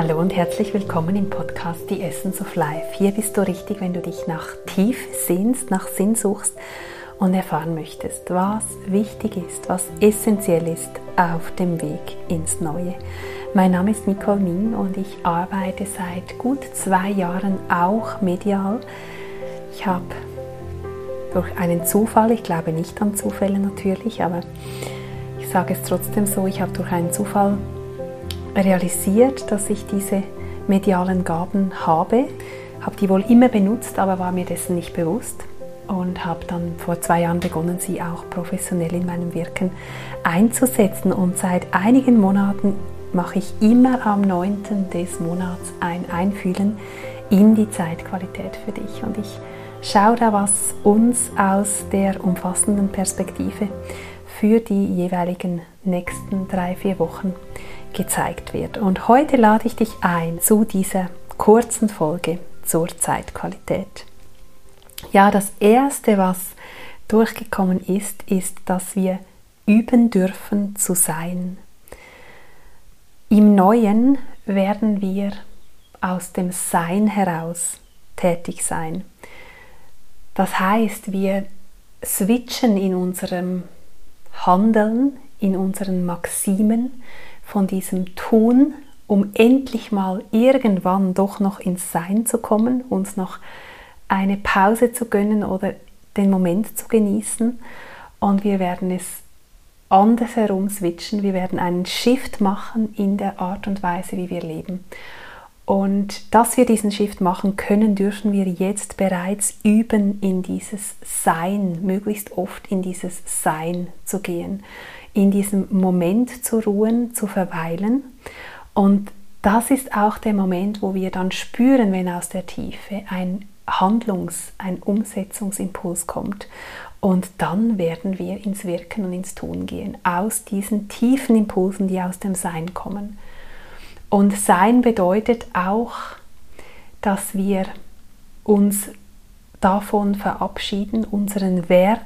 Hallo und herzlich willkommen im Podcast Die Essence of Life. Hier bist du richtig, wenn du dich nach tief sehnst, nach Sinn suchst und erfahren möchtest, was wichtig ist, was essentiell ist auf dem Weg ins Neue. Mein Name ist Nicole Min und ich arbeite seit gut zwei Jahren auch medial. Ich habe durch einen Zufall, ich glaube nicht an Zufälle natürlich, aber ich sage es trotzdem so, ich habe durch einen Zufall realisiert, dass ich diese medialen Gaben habe, habe die wohl immer benutzt, aber war mir dessen nicht bewusst und habe dann vor zwei Jahren begonnen, sie auch professionell in meinem Wirken einzusetzen. Und seit einigen Monaten mache ich immer am 9. des Monats ein Einfühlen in die Zeitqualität für dich. Und ich schaue da, was uns aus der umfassenden Perspektive für die jeweiligen nächsten drei, vier Wochen gezeigt wird. Und heute lade ich dich ein zu dieser kurzen Folge zur Zeitqualität. Ja, das Erste, was durchgekommen ist, ist, dass wir üben dürfen zu sein. Im Neuen werden wir aus dem Sein heraus tätig sein. Das heißt, wir switchen in unserem Handeln, in unseren Maximen von diesem Tun, um endlich mal irgendwann doch noch ins Sein zu kommen, uns noch eine Pause zu gönnen oder den Moment zu genießen. Und wir werden es andersherum switchen. Wir werden einen Shift machen in der Art und Weise, wie wir leben. Und dass wir diesen Shift machen können, dürfen wir jetzt bereits üben, in dieses Sein, möglichst oft in dieses Sein zu gehen, in diesem Moment zu ruhen, zu verweilen. Und das ist auch der Moment, wo wir dann spüren, wenn aus der Tiefe ein Handlungs-, ein Umsetzungsimpuls kommt. Und dann werden wir ins Wirken und ins Tun gehen, aus diesen tiefen Impulsen, die aus dem Sein kommen. Und Sein bedeutet auch, dass wir uns davon verabschieden, unseren Wert,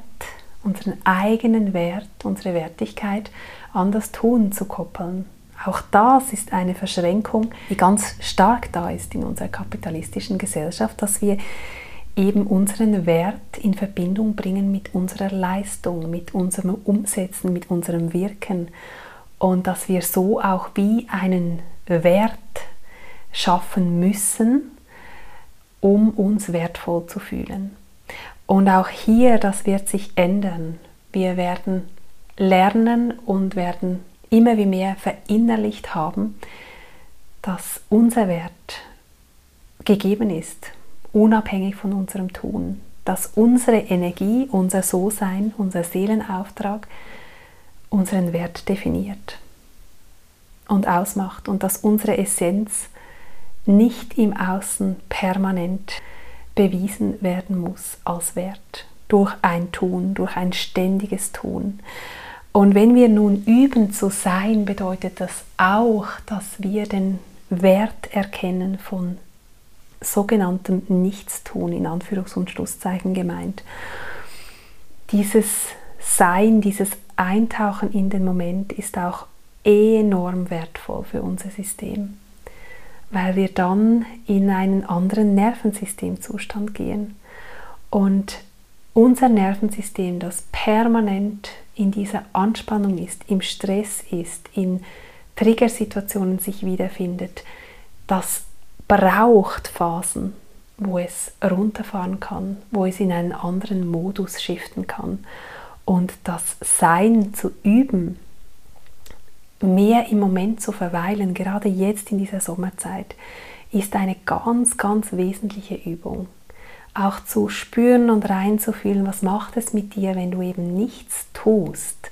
unseren eigenen Wert, unsere Wertigkeit an das Tun zu koppeln. Auch das ist eine Verschränkung, die ganz stark da ist in unserer kapitalistischen Gesellschaft, dass wir eben unseren Wert in Verbindung bringen mit unserer Leistung, mit unserem Umsetzen, mit unserem Wirken und dass wir so auch wie einen Wert schaffen müssen, um uns wertvoll zu fühlen. Und auch hier, das wird sich ändern. Wir werden lernen und werden immer wie mehr verinnerlicht haben, dass unser Wert gegeben ist, unabhängig von unserem Tun, dass unsere Energie, unser So-Sein, unser Seelenauftrag unseren Wert definiert und ausmacht und dass unsere Essenz nicht im Außen permanent bewiesen werden muss als Wert durch ein Tun, durch ein ständiges Tun. Und wenn wir nun üben zu sein, bedeutet das auch, dass wir den Wert erkennen von sogenanntem Nichtstun, in Anführungs- und Schlusszeichen gemeint. Dieses Sein, dieses Eintauchen in den Moment ist auch enorm wertvoll für unser System, weil wir dann in einen anderen Nervensystemzustand gehen. Und unser Nervensystem, das permanent in dieser Anspannung ist, im Stress ist, in Triggersituationen sich wiederfindet, das braucht Phasen, wo es runterfahren kann, wo es in einen anderen Modus shiften kann. Und das Sein zu üben, mehr im Moment zu verweilen, gerade jetzt in dieser Sommerzeit, ist eine ganz, ganz wesentliche Übung auch zu spüren und reinzufühlen, was macht es mit dir, wenn du eben nichts tust.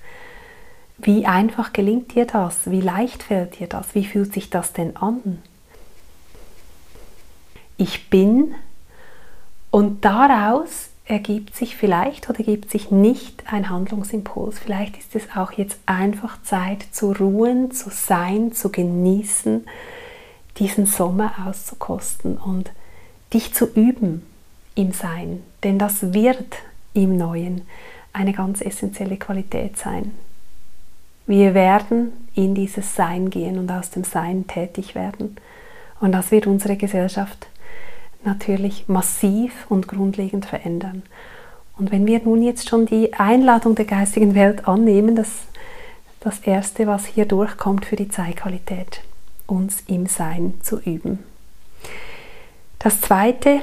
Wie einfach gelingt dir das? Wie leicht fällt dir das? Wie fühlt sich das denn an? Ich bin und daraus ergibt sich vielleicht oder ergibt sich nicht ein Handlungsimpuls. Vielleicht ist es auch jetzt einfach Zeit zu ruhen, zu sein, zu genießen, diesen Sommer auszukosten und dich zu üben, im Sein, denn das wird im Neuen eine ganz essentielle Qualität sein. Wir werden in dieses Sein gehen und aus dem Sein tätig werden. Und das wird unsere Gesellschaft natürlich massiv und grundlegend verändern. Und wenn wir nun jetzt schon die Einladung der geistigen Welt annehmen, das, das Erste, was hier durchkommt für die Zeitqualität, uns im Sein zu üben. Das Zweite,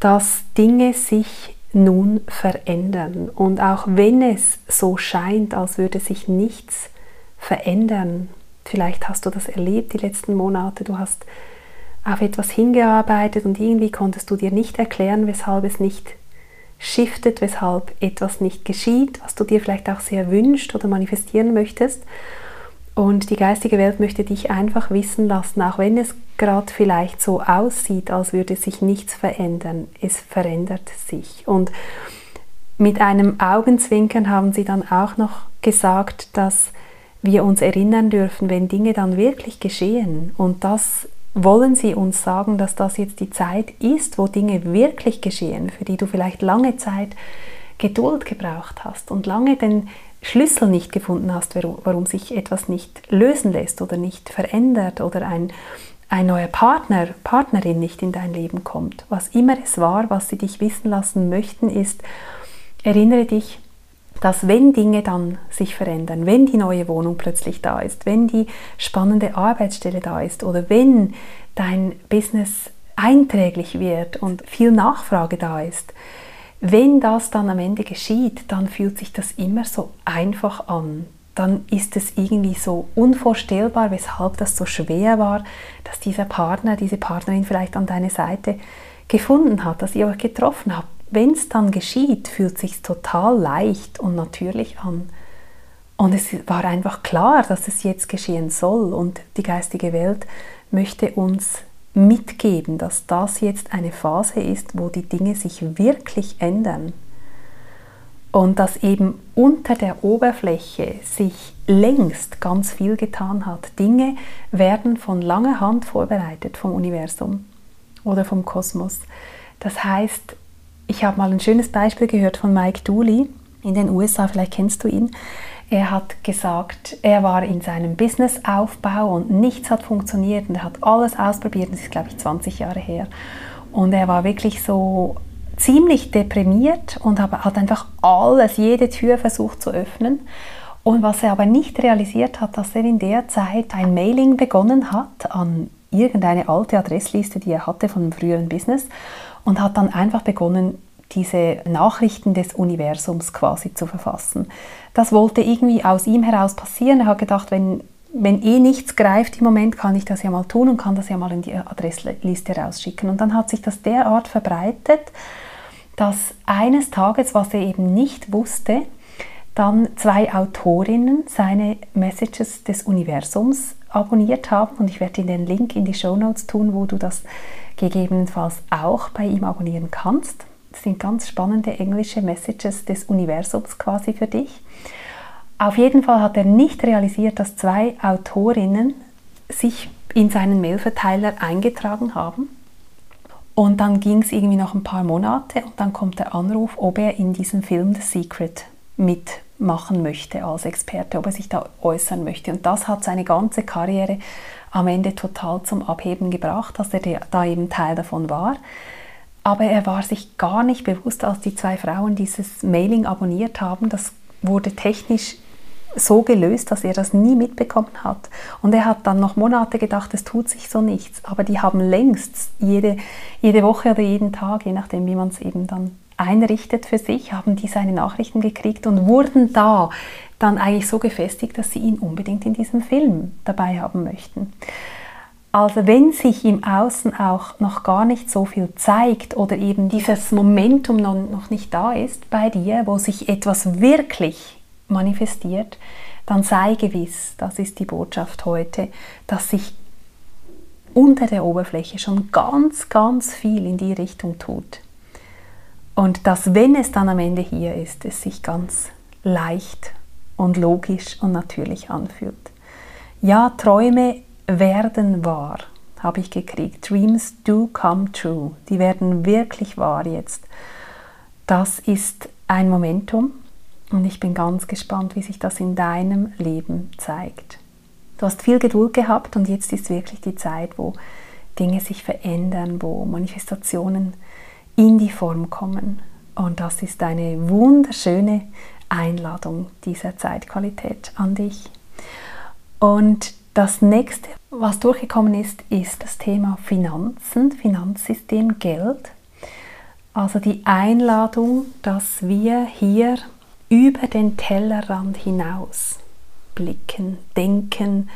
dass Dinge sich nun verändern. Und auch wenn es so scheint, als würde sich nichts verändern, vielleicht hast du das erlebt die letzten Monate, du hast auf etwas hingearbeitet und irgendwie konntest du dir nicht erklären, weshalb es nicht shiftet, weshalb etwas nicht geschieht, was du dir vielleicht auch sehr wünscht oder manifestieren möchtest. Und die geistige Welt möchte dich einfach wissen lassen, auch wenn es gerade vielleicht so aussieht, als würde sich nichts verändern. Es verändert sich. Und mit einem Augenzwinkern haben sie dann auch noch gesagt, dass wir uns erinnern dürfen, wenn Dinge dann wirklich geschehen. Und das wollen sie uns sagen, dass das jetzt die Zeit ist, wo Dinge wirklich geschehen, für die du vielleicht lange Zeit Geduld gebraucht hast und lange den Schlüssel nicht gefunden hast, warum sich etwas nicht lösen lässt oder nicht verändert oder ein, ein neuer Partner, Partnerin nicht in dein Leben kommt. Was immer es war, was sie dich wissen lassen möchten, ist, erinnere dich, dass wenn Dinge dann sich verändern, wenn die neue Wohnung plötzlich da ist, wenn die spannende Arbeitsstelle da ist oder wenn dein Business einträglich wird und viel Nachfrage da ist, wenn das dann am Ende geschieht, dann fühlt sich das immer so einfach an. Dann ist es irgendwie so unvorstellbar, weshalb das so schwer war, dass dieser Partner, diese Partnerin vielleicht an deine Seite gefunden hat, dass ihr euch getroffen habt. Wenn es dann geschieht, fühlt sich total leicht und natürlich an. Und es war einfach klar, dass es jetzt geschehen soll und die geistige Welt möchte uns mitgeben, dass das jetzt eine Phase ist, wo die Dinge sich wirklich ändern und dass eben unter der Oberfläche sich längst ganz viel getan hat. Dinge werden von langer Hand vorbereitet vom Universum oder vom Kosmos. Das heißt, ich habe mal ein schönes Beispiel gehört von Mike Dooley in den USA, vielleicht kennst du ihn. Er hat gesagt, er war in seinem Businessaufbau und nichts hat funktioniert und er hat alles ausprobiert. Das ist, glaube ich, 20 Jahre her. Und er war wirklich so ziemlich deprimiert und hat einfach alles, jede Tür versucht zu öffnen. Und was er aber nicht realisiert hat, dass er in der Zeit ein Mailing begonnen hat an irgendeine alte Adressliste, die er hatte von einem früheren Business und hat dann einfach begonnen, diese Nachrichten des Universums quasi zu verfassen. Das wollte irgendwie aus ihm heraus passieren. Er hat gedacht, wenn, wenn eh nichts greift im Moment, kann ich das ja mal tun und kann das ja mal in die Adressliste rausschicken. Und dann hat sich das derart verbreitet, dass eines Tages, was er eben nicht wusste, dann zwei Autorinnen seine Messages des Universums abonniert haben. Und ich werde dir den Link in die Show Notes tun, wo du das gegebenenfalls auch bei ihm abonnieren kannst. Das sind ganz spannende englische Messages des Universums quasi für dich. Auf jeden Fall hat er nicht realisiert, dass zwei Autorinnen sich in seinen Mailverteiler eingetragen haben. Und dann ging es irgendwie noch ein paar Monate und dann kommt der Anruf, ob er in diesem Film The Secret mitmachen möchte als Experte, ob er sich da äußern möchte. Und das hat seine ganze Karriere am Ende total zum Abheben gebracht, dass er da eben Teil davon war. Aber er war sich gar nicht bewusst, als die zwei Frauen dieses Mailing abonniert haben. Das wurde technisch so gelöst, dass er das nie mitbekommen hat. Und er hat dann noch Monate gedacht, es tut sich so nichts. Aber die haben längst jede, jede Woche oder jeden Tag, je nachdem, wie man es eben dann einrichtet für sich, haben die seine Nachrichten gekriegt und wurden da dann eigentlich so gefestigt, dass sie ihn unbedingt in diesem Film dabei haben möchten. Also wenn sich im Außen auch noch gar nicht so viel zeigt oder eben dieses Momentum noch nicht da ist bei dir, wo sich etwas wirklich manifestiert, dann sei gewiss, das ist die Botschaft heute, dass sich unter der Oberfläche schon ganz, ganz viel in die Richtung tut. Und dass, wenn es dann am Ende hier ist, es sich ganz leicht und logisch und natürlich anfühlt. Ja, Träume werden wahr, habe ich gekriegt. Dreams do come true. Die werden wirklich wahr jetzt. Das ist ein Momentum und ich bin ganz gespannt, wie sich das in deinem Leben zeigt. Du hast viel Geduld gehabt und jetzt ist wirklich die Zeit, wo Dinge sich verändern, wo Manifestationen in die Form kommen. Und das ist eine wunderschöne Einladung dieser Zeitqualität an dich. Und das nächste, was durchgekommen ist, ist das Thema Finanzen, Finanzsystem, Geld. Also die Einladung, dass wir hier über den Tellerrand hinaus blicken, denken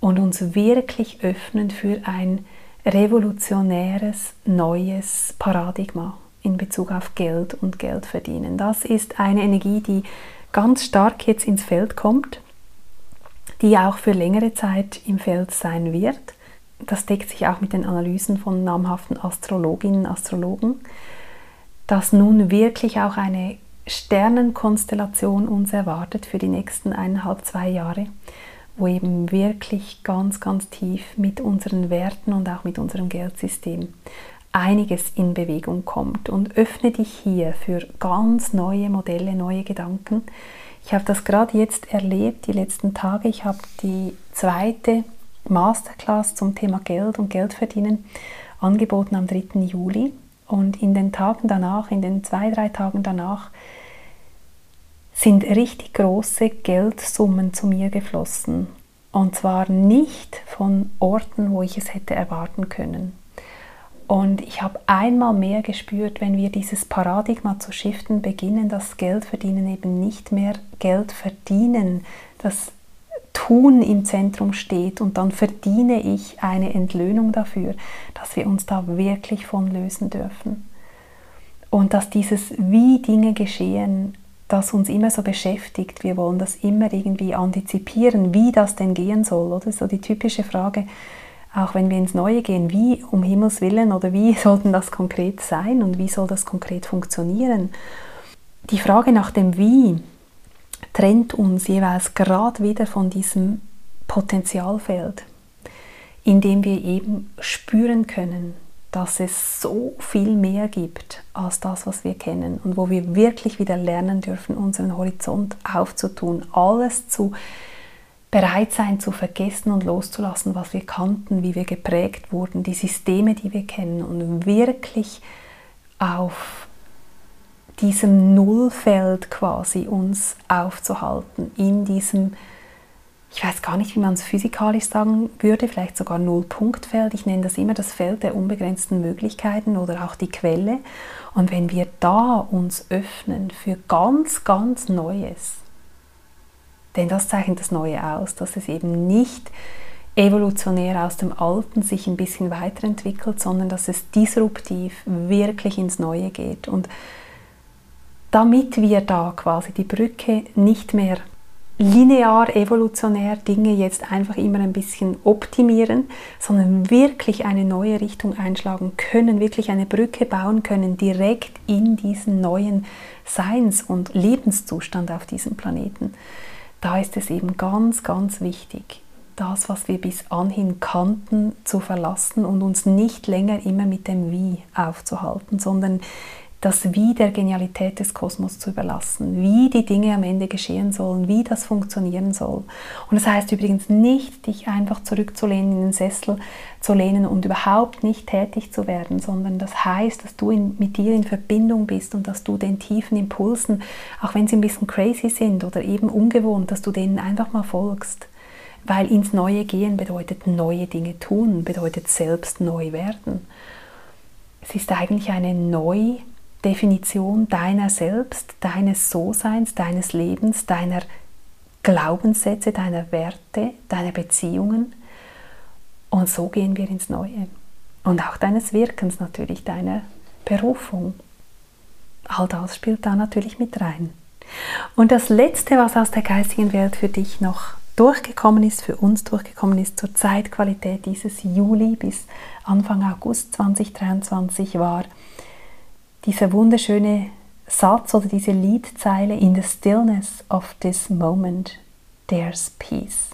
und uns wirklich öffnen für ein revolutionäres neues Paradigma in Bezug auf Geld und Geld verdienen. Das ist eine Energie, die ganz stark jetzt ins Feld kommt, die auch für längere Zeit im Feld sein wird. Das deckt sich auch mit den Analysen von namhaften Astrologinnen und Astrologen, dass nun wirklich auch eine Sternenkonstellation uns erwartet für die nächsten eineinhalb, zwei Jahre, wo eben wirklich ganz, ganz tief mit unseren Werten und auch mit unserem Geldsystem einiges in Bewegung kommt. Und öffne dich hier für ganz neue Modelle, neue Gedanken. Ich habe das gerade jetzt erlebt, die letzten Tage. Ich habe die zweite Masterclass zum Thema Geld und Geldverdienen angeboten am 3. Juli. Und in den Tagen danach, in den zwei, drei Tagen danach, sind richtig große Geldsummen zu mir geflossen. Und zwar nicht von Orten, wo ich es hätte erwarten können. Und ich habe einmal mehr gespürt, wenn wir dieses Paradigma zu shiften beginnen, dass Geld verdienen eben nicht mehr Geld verdienen, das Tun im Zentrum steht und dann verdiene ich eine Entlöhnung dafür, dass wir uns da wirklich von lösen dürfen. Und dass dieses, wie Dinge geschehen, das uns immer so beschäftigt. Wir wollen das immer irgendwie antizipieren, wie das denn gehen soll. Oder so die typische Frage, auch wenn wir ins Neue gehen, wie um Himmels willen oder wie sollten das konkret sein und wie soll das konkret funktionieren? Die Frage nach dem Wie trennt uns jeweils gerade wieder von diesem Potenzialfeld, in dem wir eben spüren können, dass es so viel mehr gibt als das, was wir kennen und wo wir wirklich wieder lernen dürfen, unseren Horizont aufzutun, alles zu bereit sein zu vergessen und loszulassen, was wir kannten, wie wir geprägt wurden, die Systeme, die wir kennen und wirklich auf diesem Nullfeld quasi uns aufzuhalten, in diesem ich weiß gar nicht, wie man es physikalisch sagen würde, vielleicht sogar Nullpunktfeld. Ich nenne das immer das Feld der unbegrenzten Möglichkeiten oder auch die Quelle. Und wenn wir da uns öffnen für ganz, ganz Neues, denn das zeichnet das Neue aus, dass es eben nicht evolutionär aus dem Alten sich ein bisschen weiterentwickelt, sondern dass es disruptiv wirklich ins Neue geht. Und damit wir da quasi die Brücke nicht mehr linear, evolutionär Dinge jetzt einfach immer ein bisschen optimieren, sondern wirklich eine neue Richtung einschlagen können, wirklich eine Brücke bauen können, direkt in diesen neuen Seins- und Lebenszustand auf diesem Planeten. Da ist es eben ganz, ganz wichtig, das, was wir bis anhin kannten, zu verlassen und uns nicht länger immer mit dem Wie aufzuhalten, sondern das Wie der Genialität des Kosmos zu überlassen, wie die Dinge am Ende geschehen sollen, wie das funktionieren soll. Und das heißt übrigens nicht, dich einfach zurückzulehnen, in den Sessel zu lehnen und überhaupt nicht tätig zu werden, sondern das heißt, dass du in, mit dir in Verbindung bist und dass du den tiefen Impulsen, auch wenn sie ein bisschen crazy sind oder eben ungewohnt, dass du denen einfach mal folgst. Weil ins Neue gehen bedeutet neue Dinge tun, bedeutet selbst neu werden. Es ist eigentlich eine neu Definition deiner selbst, deines So-Seins, deines Lebens, deiner Glaubenssätze, deiner Werte, deiner Beziehungen. Und so gehen wir ins Neue. Und auch deines Wirkens natürlich, deiner Berufung. All das spielt da natürlich mit rein. Und das Letzte, was aus der geistigen Welt für dich noch durchgekommen ist, für uns durchgekommen ist zur Zeitqualität dieses Juli bis Anfang August 2023 war, dieser wunderschöne Satz oder diese Liedzeile In the stillness of this moment there's peace.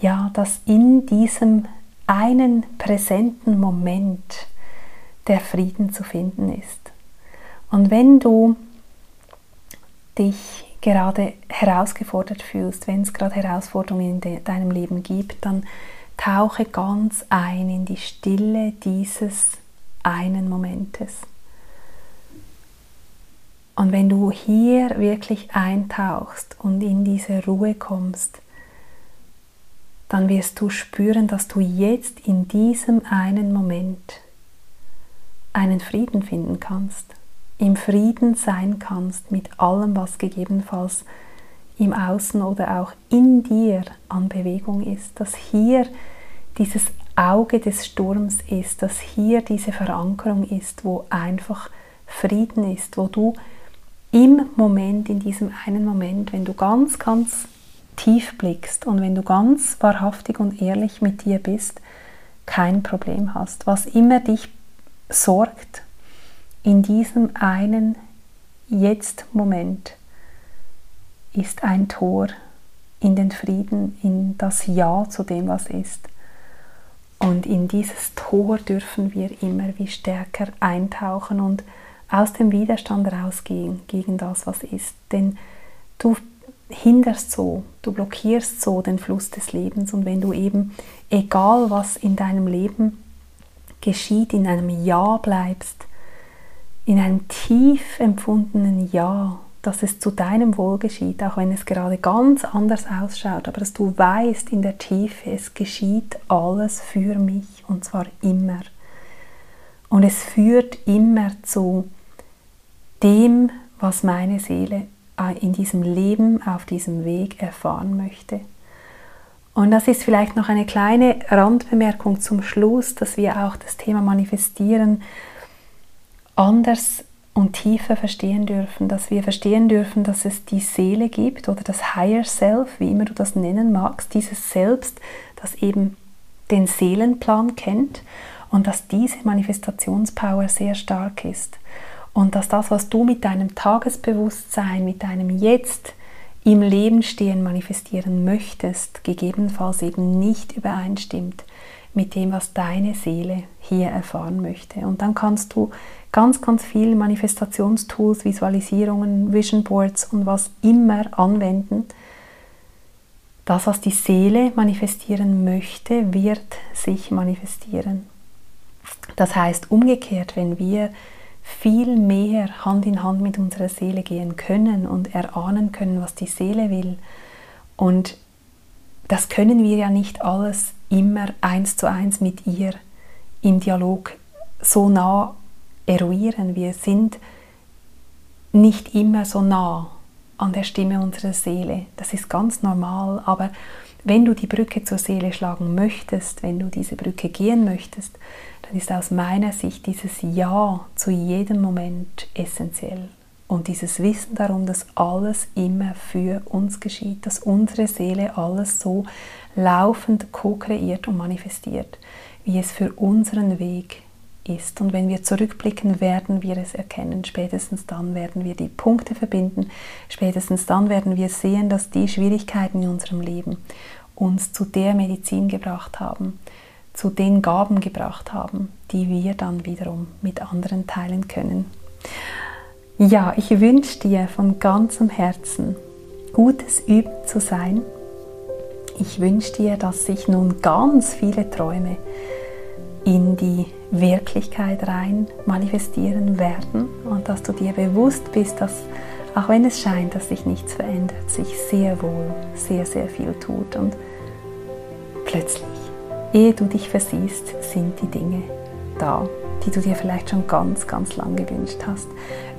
Ja, dass in diesem einen präsenten Moment der Frieden zu finden ist. Und wenn du dich gerade herausgefordert fühlst, wenn es gerade Herausforderungen in deinem Leben gibt, dann tauche ganz ein in die Stille dieses einen Momentes. Und wenn du hier wirklich eintauchst und in diese Ruhe kommst, dann wirst du spüren, dass du jetzt in diesem einen Moment einen Frieden finden kannst, im Frieden sein kannst mit allem, was gegebenenfalls im Außen oder auch in dir an Bewegung ist, dass hier dieses Auge des Sturms ist, dass hier diese Verankerung ist, wo einfach Frieden ist, wo du im Moment, in diesem einen Moment, wenn du ganz, ganz tief blickst und wenn du ganz wahrhaftig und ehrlich mit dir bist, kein Problem hast. Was immer dich sorgt, in diesem einen Jetzt-Moment ist ein Tor in den Frieden, in das Ja zu dem, was ist. Und in dieses Tor dürfen wir immer wie stärker eintauchen und aus dem Widerstand rausgehen gegen das, was ist. Denn du hinderst so, du blockierst so den Fluss des Lebens. Und wenn du eben, egal was in deinem Leben geschieht, in einem Ja bleibst, in einem tief empfundenen Ja, dass es zu deinem Wohl geschieht, auch wenn es gerade ganz anders ausschaut, aber dass du weißt in der Tiefe, es geschieht alles für mich und zwar immer. Und es führt immer zu dem, was meine Seele äh, in diesem Leben, auf diesem Weg erfahren möchte. Und das ist vielleicht noch eine kleine Randbemerkung zum Schluss, dass wir auch das Thema Manifestieren anders und tiefer verstehen dürfen, dass wir verstehen dürfen, dass es die Seele gibt oder das Higher Self, wie immer du das nennen magst, dieses Selbst, das eben den Seelenplan kennt und dass diese Manifestationspower sehr stark ist und dass das, was du mit deinem Tagesbewusstsein, mit deinem Jetzt im Leben stehen manifestieren möchtest, gegebenenfalls eben nicht übereinstimmt mit dem, was deine Seele hier erfahren möchte. Und dann kannst du ganz, ganz viel Manifestationstools, Visualisierungen, Vision Boards und was immer anwenden. Das, was die Seele manifestieren möchte, wird sich manifestieren. Das heißt umgekehrt, wenn wir viel mehr Hand in Hand mit unserer Seele gehen können und erahnen können, was die Seele will. Und das können wir ja nicht alles immer eins zu eins mit ihr im Dialog so nah eruieren. Wir sind nicht immer so nah an der Stimme unserer Seele. Das ist ganz normal, aber wenn du die Brücke zur Seele schlagen möchtest, wenn du diese Brücke gehen möchtest, ist aus meiner Sicht dieses Ja zu jedem Moment essentiell. Und dieses Wissen darum, dass alles immer für uns geschieht, dass unsere Seele alles so laufend co-kreiert und manifestiert, wie es für unseren Weg ist. Und wenn wir zurückblicken, werden wir es erkennen. Spätestens dann werden wir die Punkte verbinden. Spätestens dann werden wir sehen, dass die Schwierigkeiten in unserem Leben uns zu der Medizin gebracht haben, zu den Gaben gebracht haben, die wir dann wiederum mit anderen teilen können. Ja, ich wünsche dir von ganzem Herzen gutes Üben zu sein. Ich wünsche dir, dass sich nun ganz viele Träume in die Wirklichkeit rein manifestieren werden und dass du dir bewusst bist, dass auch wenn es scheint, dass sich nichts verändert, sich sehr wohl sehr, sehr viel tut und plötzlich Ehe du dich versiehst, sind die Dinge da, die du dir vielleicht schon ganz, ganz lang gewünscht hast.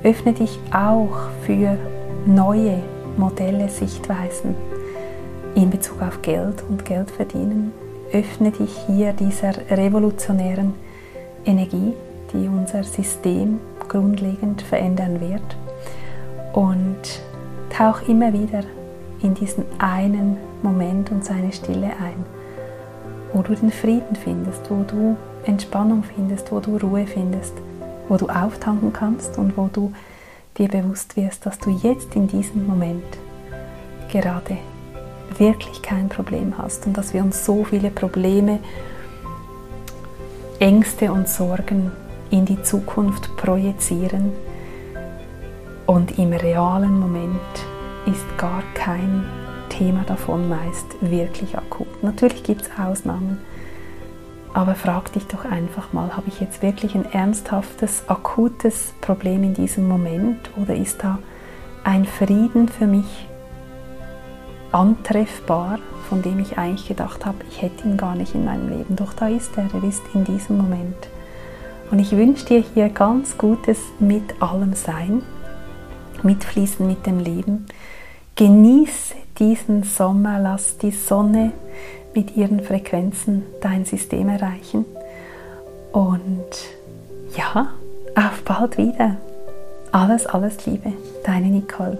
Öffne dich auch für neue Modelle, Sichtweisen in Bezug auf Geld und Geld verdienen. Öffne dich hier dieser revolutionären Energie, die unser System grundlegend verändern wird. Und tauch immer wieder in diesen einen Moment und seine Stille ein wo du den Frieden findest, wo du Entspannung findest, wo du Ruhe findest, wo du auftanken kannst und wo du dir bewusst wirst, dass du jetzt in diesem Moment gerade wirklich kein Problem hast und dass wir uns so viele Probleme, Ängste und Sorgen in die Zukunft projizieren und im realen Moment ist gar kein Thema davon meist wirklich akut. Natürlich gibt es Ausnahmen, Aber frag dich doch einfach mal, habe ich jetzt wirklich ein ernsthaftes, akutes Problem in diesem Moment oder ist da ein Frieden für mich antreffbar, von dem ich eigentlich gedacht habe, ich hätte ihn gar nicht in meinem Leben. Doch da ist er, er ist in diesem Moment. Und ich wünsche dir hier ganz Gutes mit allem Sein, mitfließen mit dem Leben. Genieße diesen Sommer, lass die Sonne mit ihren Frequenzen dein System erreichen. Und ja, auf bald wieder. Alles, alles Liebe, deine Nicole.